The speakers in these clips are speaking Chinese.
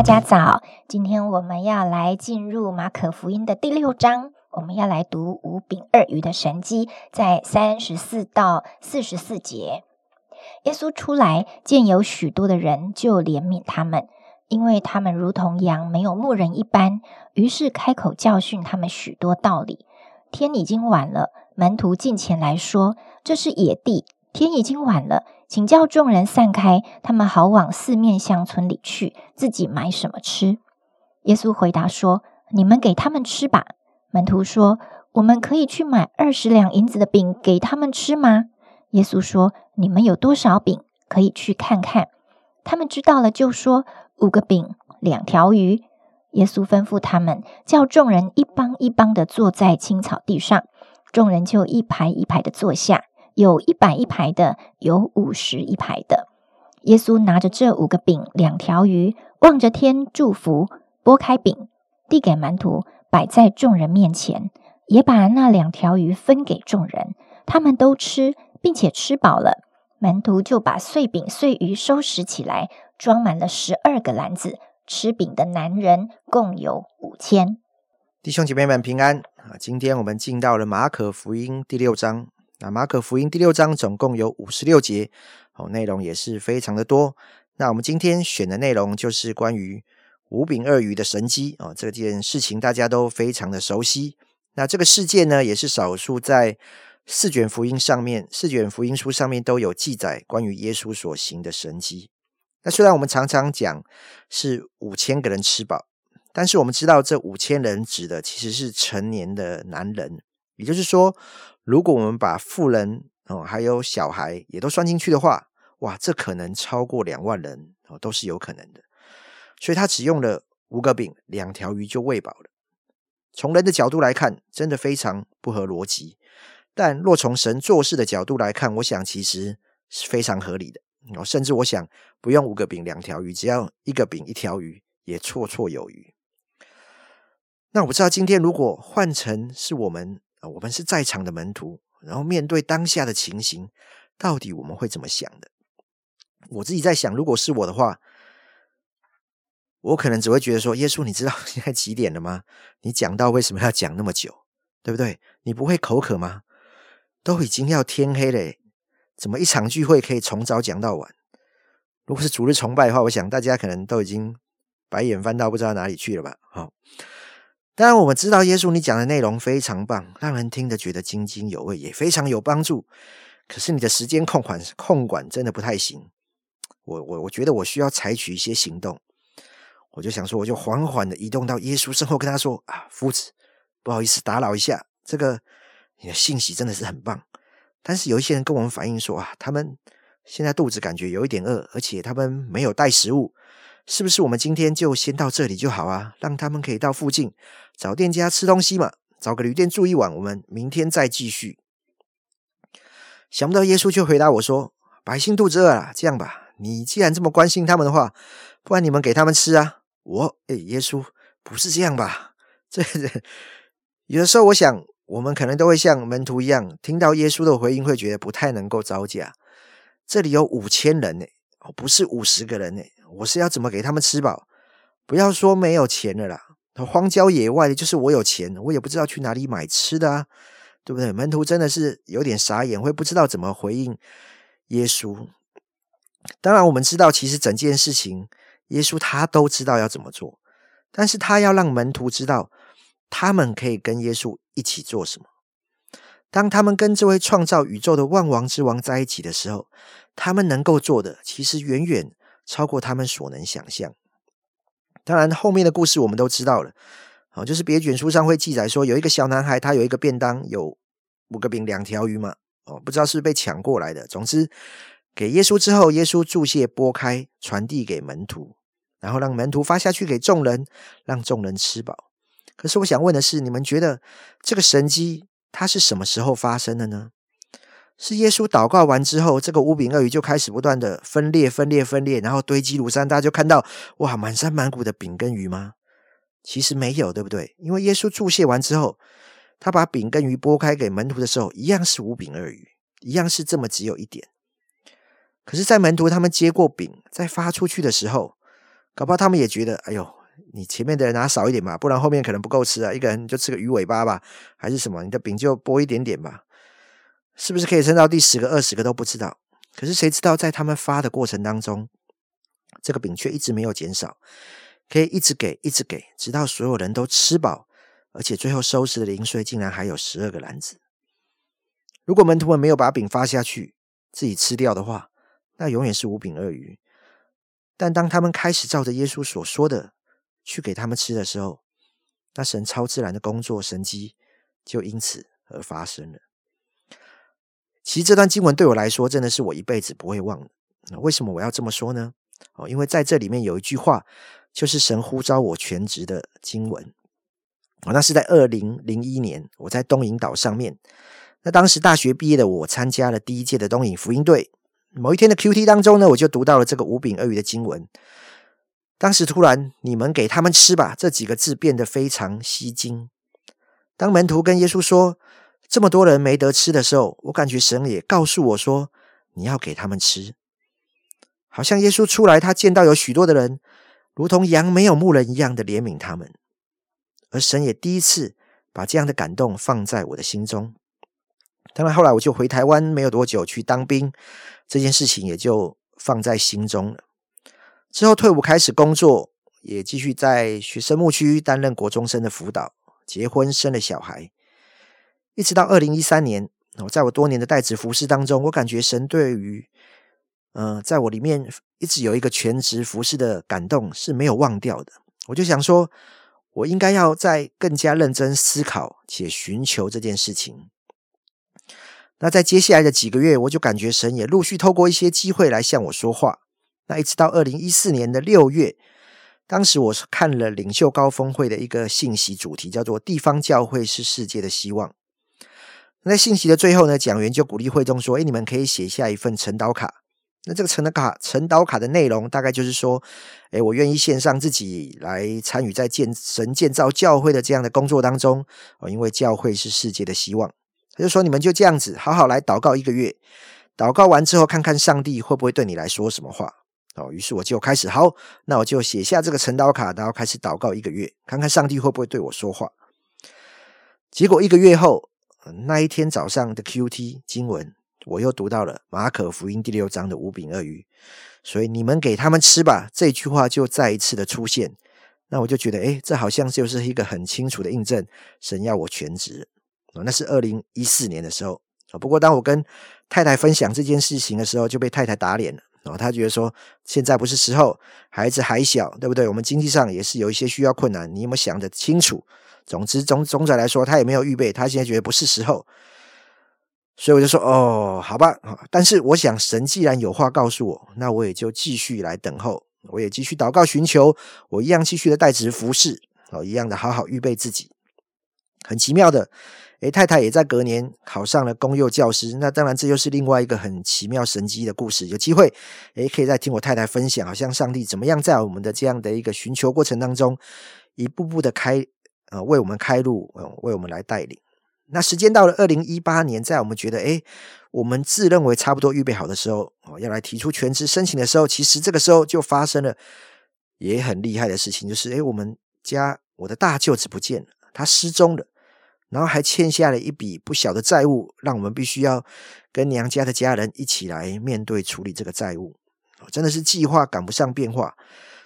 大家早。今天我们要来进入马可福音的第六章，我们要来读五饼二鱼的神迹，在三十四到四十四节。耶稣出来，见有许多的人，就怜悯他们，因为他们如同羊没有牧人一般。于是开口教训他们许多道理。天已经晚了，门徒进前来说：“这是野地，天已经晚了，请叫众人散开，他们好往四面乡村里去，自己买什么吃。”耶稣回答说：“你们给他们吃吧。”门徒说：“我们可以去买二十两银子的饼给他们吃吗？”耶稣说：“你们有多少饼，可以去看看。”他们知道了，就说：“五个饼，两条鱼。”耶稣吩咐他们，叫众人一帮一帮的坐在青草地上，众人就一排一排的坐下，有一百一排的，有五十一排的。耶稣拿着这五个饼、两条鱼，望着天祝福，拨开饼，递给门徒，摆在众人面前，也把那两条鱼分给众人，他们都吃，并且吃饱了。门徒就把碎饼碎鱼收拾起来，装满了十二个篮子。吃饼的男人共有五千。弟兄姐妹们平安啊！今天我们进到了马可福音第六章。那马可福音第六章总共有五十六节，哦，内容也是非常的多。那我们今天选的内容就是关于五饼二鱼的神机哦，这件事情大家都非常的熟悉。那这个事件呢，也是少数在四卷福音上面、四卷福音书上面都有记载关于耶稣所行的神迹。那虽然我们常常讲是五千个人吃饱，但是我们知道这五千人指的其实是成年的男人，也就是说，如果我们把富人哦还有小孩也都算进去的话，哇，这可能超过两万人哦，都是有可能的。所以他只用了五个饼、两条鱼就喂饱了。从人的角度来看，真的非常不合逻辑；但若从神做事的角度来看，我想其实是非常合理的。哦，甚至我想不用五个饼两条鱼，只要一个饼一条鱼也绰绰有余。那我不知道今天如果换成是我们，我们是在场的门徒，然后面对当下的情形，到底我们会怎么想的？我自己在想，如果是我的话，我可能只会觉得说：耶稣，你知道 现在几点了吗？你讲到为什么要讲那么久，对不对？你不会口渴吗？都已经要天黑了。怎么一场聚会可以从早讲到晚？如果是主日崇拜的话，我想大家可能都已经白眼翻到不知道哪里去了吧？好，当然我们知道耶稣你讲的内容非常棒，让人听得觉得津津有味，也非常有帮助。可是你的时间控管控管真的不太行。我我我觉得我需要采取一些行动。我就想说，我就缓缓的移动到耶稣身后，跟他说：“啊，夫子，不好意思打扰一下，这个你的信息真的是很棒。”但是有一些人跟我们反映说啊，他们现在肚子感觉有一点饿，而且他们没有带食物，是不是我们今天就先到这里就好啊？让他们可以到附近找店家吃东西嘛，找个旅店住一晚，我们明天再继续。想不到耶稣就回答我说：“百姓肚子饿了，这样吧，你既然这么关心他们的话，不然你们给他们吃啊。”我诶，耶稣不是这样吧？这有的时候我想。我们可能都会像门徒一样，听到耶稣的回应，会觉得不太能够招架。这里有五千人呢，哦，不是五十个人呢。我是要怎么给他们吃饱？不要说没有钱的啦，荒郊野外的，就是我有钱，我也不知道去哪里买吃的啊，对不对？门徒真的是有点傻眼，会不知道怎么回应耶稣。当然，我们知道，其实整件事情，耶稣他都知道要怎么做，但是他要让门徒知道。他们可以跟耶稣一起做什么？当他们跟这位创造宇宙的万王之王在一起的时候，他们能够做的其实远远超过他们所能想象。当然，后面的故事我们都知道了。哦，就是别卷书上会记载说，有一个小男孩，他有一个便当，有五个饼、两条鱼嘛。哦，不知道是被抢过来的。总之，给耶稣之后，耶稣注谢、拨开，传递给门徒，然后让门徒发下去给众人，让众人吃饱。可是我想问的是，你们觉得这个神迹它是什么时候发生的呢？是耶稣祷告完之后，这个五饼二鱼就开始不断的分裂、分裂、分裂，然后堆积如山，大家就看到哇，满山满谷的饼跟鱼吗？其实没有，对不对？因为耶稣注谢完之后，他把饼跟鱼拨开给门徒的时候，一样是五饼二鱼，一样是这么只有一点。可是，在门徒他们接过饼，再发出去的时候，搞不好他们也觉得，哎呦，你前面的人拿少一点嘛，不然后面可能不够吃啊。一个人就吃个鱼尾巴吧，还是什么？你的饼就拨一点点吧，是不是可以撑到第十个、二十个都不知道？可是谁知道，在他们发的过程当中，这个饼却一直没有减少。可以一直给，一直给，直到所有人都吃饱，而且最后收拾的零碎竟然还有十二个篮子。如果门徒们没有把饼发下去，自己吃掉的话，那永远是五饼二鱼。但当他们开始照着耶稣所说的去给他们吃的时候，那神超自然的工作神迹就因此而发生了。其实这段经文对我来说，真的是我一辈子不会忘的。为什么我要这么说呢？哦，因为在这里面有一句话。就是神呼召我全职的经文哦，那是在二零零一年，我在东引岛上面。那当时大学毕业的我，参加了第一届的东引福音队。某一天的 Q T 当中呢，我就读到了这个五饼二鱼的经文。当时突然，你们给他们吃吧，这几个字变得非常吸睛。当门徒跟耶稣说这么多人没得吃的时候，我感觉神也告诉我说，你要给他们吃。好像耶稣出来，他见到有许多的人。如同羊没有牧人一样的怜悯他们，而神也第一次把这样的感动放在我的心中。当然，后来我就回台湾没有多久去当兵，这件事情也就放在心中了。之后退伍开始工作，也继续在学生牧区担任国中生的辅导，结婚生了小孩，一直到二零一三年，我在我多年的代职服饰当中，我感觉神对于。嗯，在我里面一直有一个全职服饰的感动是没有忘掉的。我就想说，我应该要再更加认真思考且寻求这件事情。那在接下来的几个月，我就感觉神也陆续透过一些机会来向我说话。那一直到二零一四年的六月，当时我是看了领袖高峰会的一个信息主题，叫做“地方教会是世界的希望”。那在信息的最后呢，讲员就鼓励会众说：“哎，你们可以写下一份晨祷卡。”那这个成的卡成导卡的内容，大概就是说，哎，我愿意献上自己来参与在建神建造教会的这样的工作当中哦，因为教会是世界的希望。他就说，你们就这样子好好来祷告一个月，祷告完之后，看看上帝会不会对你来说什么话哦。于是我就开始，好，那我就写下这个成导卡，然后开始祷告一个月，看看上帝会不会对我说话。结果一个月后，那一天早上的 Q T 经文。我又读到了马可福音第六章的五饼二鱼，所以你们给他们吃吧。这句话就再一次的出现，那我就觉得，哎，这好像就是一个很清楚的印证，神要我全职。那是二零一四年的时候。不过当我跟太太分享这件事情的时候，就被太太打脸了哦。她觉得说，现在不是时候，孩子还小，对不对？我们经济上也是有一些需要困难，你有没有想得清楚？总之，总总体来说，他也没有预备，他现在觉得不是时候。所以我就说哦，好吧，但是我想神既然有话告诉我，那我也就继续来等候，我也继续祷告寻求，我一样继续的代职服侍，哦，一样的好好预备自己。很奇妙的，诶，太太也在隔年考上了公幼教师，那当然这又是另外一个很奇妙神机的故事。有机会，诶，可以再听我太太分享，好像上帝怎么样在我们的这样的一个寻求过程当中，一步步的开，呃，为我们开路，为我们来带领。那时间到了二零一八年，在我们觉得哎，我们自认为差不多预备好的时候，哦，要来提出全职申请的时候，其实这个时候就发生了也很厉害的事情，就是哎，我们家我的大舅子不见了，他失踪了，然后还欠下了一笔不小的债务，让我们必须要跟娘家的家人一起来面对处理这个债务，真的是计划赶不上变化。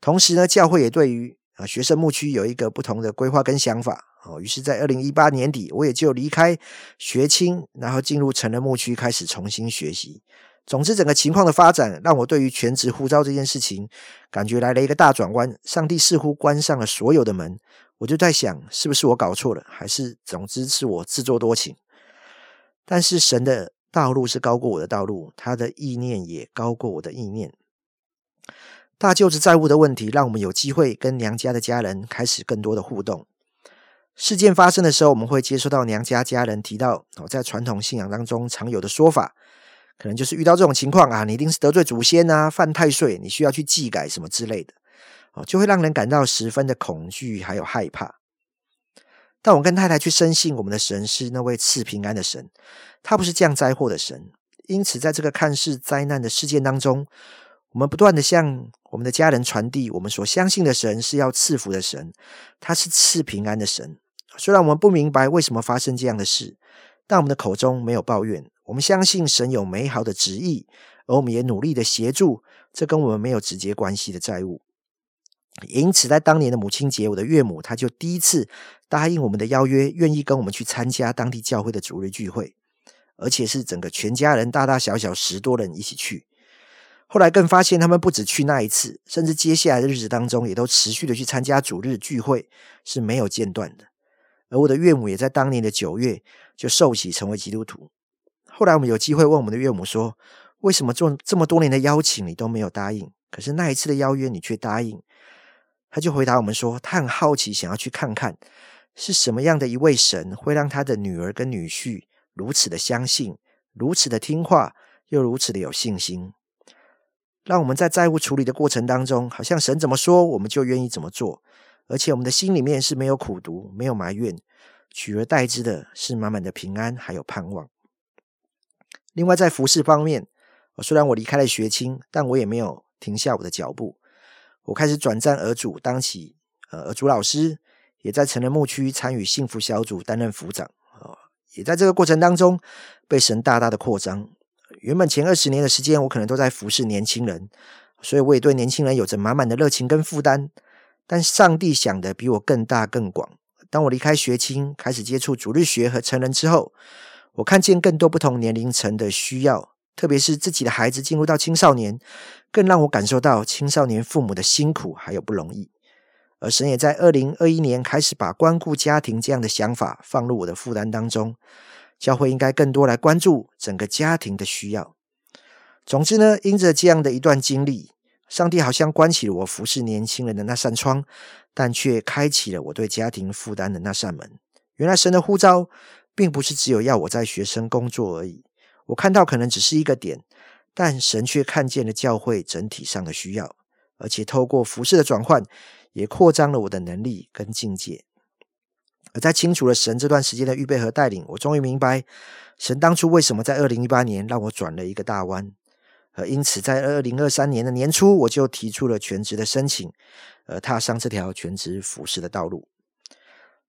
同时呢，教会也对于啊学生牧区有一个不同的规划跟想法。哦，于是，在二零一八年底，我也就离开学青，然后进入成人牧区，开始重新学习。总之，整个情况的发展，让我对于全职呼召这件事情，感觉来了一个大转弯。上帝似乎关上了所有的门，我就在想，是不是我搞错了，还是总之是我自作多情？但是神的道路是高过我的道路，他的意念也高过我的意念。大舅子债务的问题，让我们有机会跟娘家的家人开始更多的互动。事件发生的时候，我们会接收到娘家家人提到哦，在传统信仰当中常有的说法，可能就是遇到这种情况啊，你一定是得罪祖先啊，犯太岁，你需要去祭改什么之类的哦，就会让人感到十分的恐惧还有害怕。但我跟太太去深信，我们的神是那位赐平安的神，他不是降灾祸的神。因此，在这个看似灾难的事件当中，我们不断的向我们的家人传递，我们所相信的神是要赐福的神，他是赐平安的神。虽然我们不明白为什么发生这样的事，但我们的口中没有抱怨。我们相信神有美好的旨意，而我们也努力的协助这跟我们没有直接关系的债务。因此，在当年的母亲节，我的岳母他就第一次答应我们的邀约，愿意跟我们去参加当地教会的主日聚会，而且是整个全家人大大小小十多人一起去。后来更发现，他们不止去那一次，甚至接下来的日子当中，也都持续的去参加主日聚会，是没有间断的。而我的岳母也在当年的九月就受洗成为基督徒。后来我们有机会问我们的岳母说：“为什么做这么多年的邀请你都没有答应？可是那一次的邀约你却答应？”他就回答我们说：“他很好奇，想要去看看是什么样的一位神，会让他的女儿跟女婿如此的相信，如此的听话，又如此的有信心，让我们在债务处理的过程当中，好像神怎么说，我们就愿意怎么做，而且我们的心里面是没有苦毒，没有埋怨，取而代之的是满满的平安，还有盼望。另外，在服饰方面，虽然我离开了学青，但我也没有停下我的脚步。”我开始转战儿主，当起呃儿主老师，也在成人牧区参与幸福小组，担任辅长啊，也在这个过程当中被神大大的扩张。原本前二十年的时间，我可能都在服侍年轻人，所以我也对年轻人有着满满的热情跟负担。但上帝想的比我更大更广。当我离开学青，开始接触主日学和成人之后，我看见更多不同年龄层的需要。特别是自己的孩子进入到青少年，更让我感受到青少年父母的辛苦还有不容易。而神也在二零二一年开始把关顾家庭这样的想法放入我的负担当中。教会应该更多来关注整个家庭的需要。总之呢，因着这样的一段经历，上帝好像关起了我服侍年轻人的那扇窗，但却开启了我对家庭负担的那扇门。原来神的呼召，并不是只有要我在学生工作而已。我看到可能只是一个点，但神却看见了教会整体上的需要，而且透过服饰的转换，也扩张了我的能力跟境界。而在清楚了神这段时间的预备和带领，我终于明白神当初为什么在二零一八年让我转了一个大弯，而因此在二零二三年的年初，我就提出了全职的申请，而踏上这条全职服饰的道路。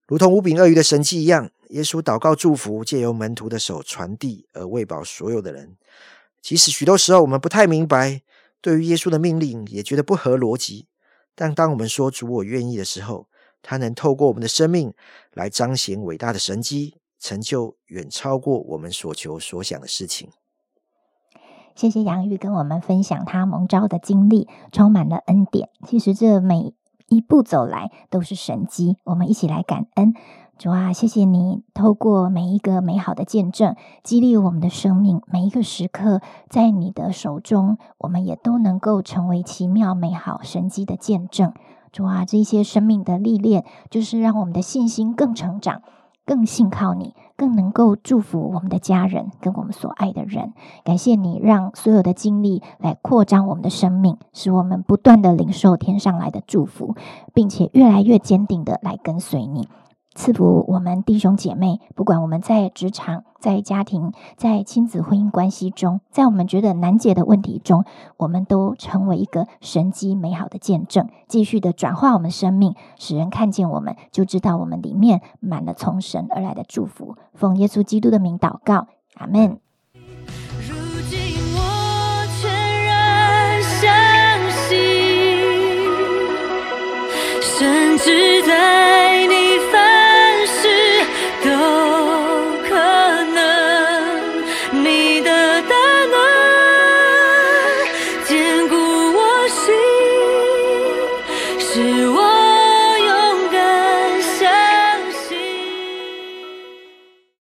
如同五饼鳄鱼的神迹一样，耶稣祷告祝福，借由门徒的手传递，而喂饱所有的人。即使许多时候我们不太明白，对于耶稣的命令也觉得不合逻辑，但当我们说主我愿意的时候，他能透过我们的生命来彰显伟大的神迹，成就远超过我们所求所想的事情。谢谢杨玉跟我们分享他蒙召的经历，充满了恩典。其实这每一步走来都是神迹，我们一起来感恩主啊！谢谢你透过每一个美好的见证，激励我们的生命。每一个时刻在你的手中，我们也都能够成为奇妙美好神迹的见证。主啊，这些生命的历练，就是让我们的信心更成长。更信靠你，更能够祝福我们的家人跟我们所爱的人。感谢你，让所有的经历来扩张我们的生命，使我们不断的领受天上来的祝福，并且越来越坚定的来跟随你。赐福我们弟兄姐妹，不管我们在职场、在家庭、在亲子婚姻关系中，在我们觉得难解的问题中，我们都成为一个神机美好的见证，继续的转化我们生命，使人看见我们，就知道我们里面满了从神而来的祝福。奉耶稣基督的名祷告，阿门。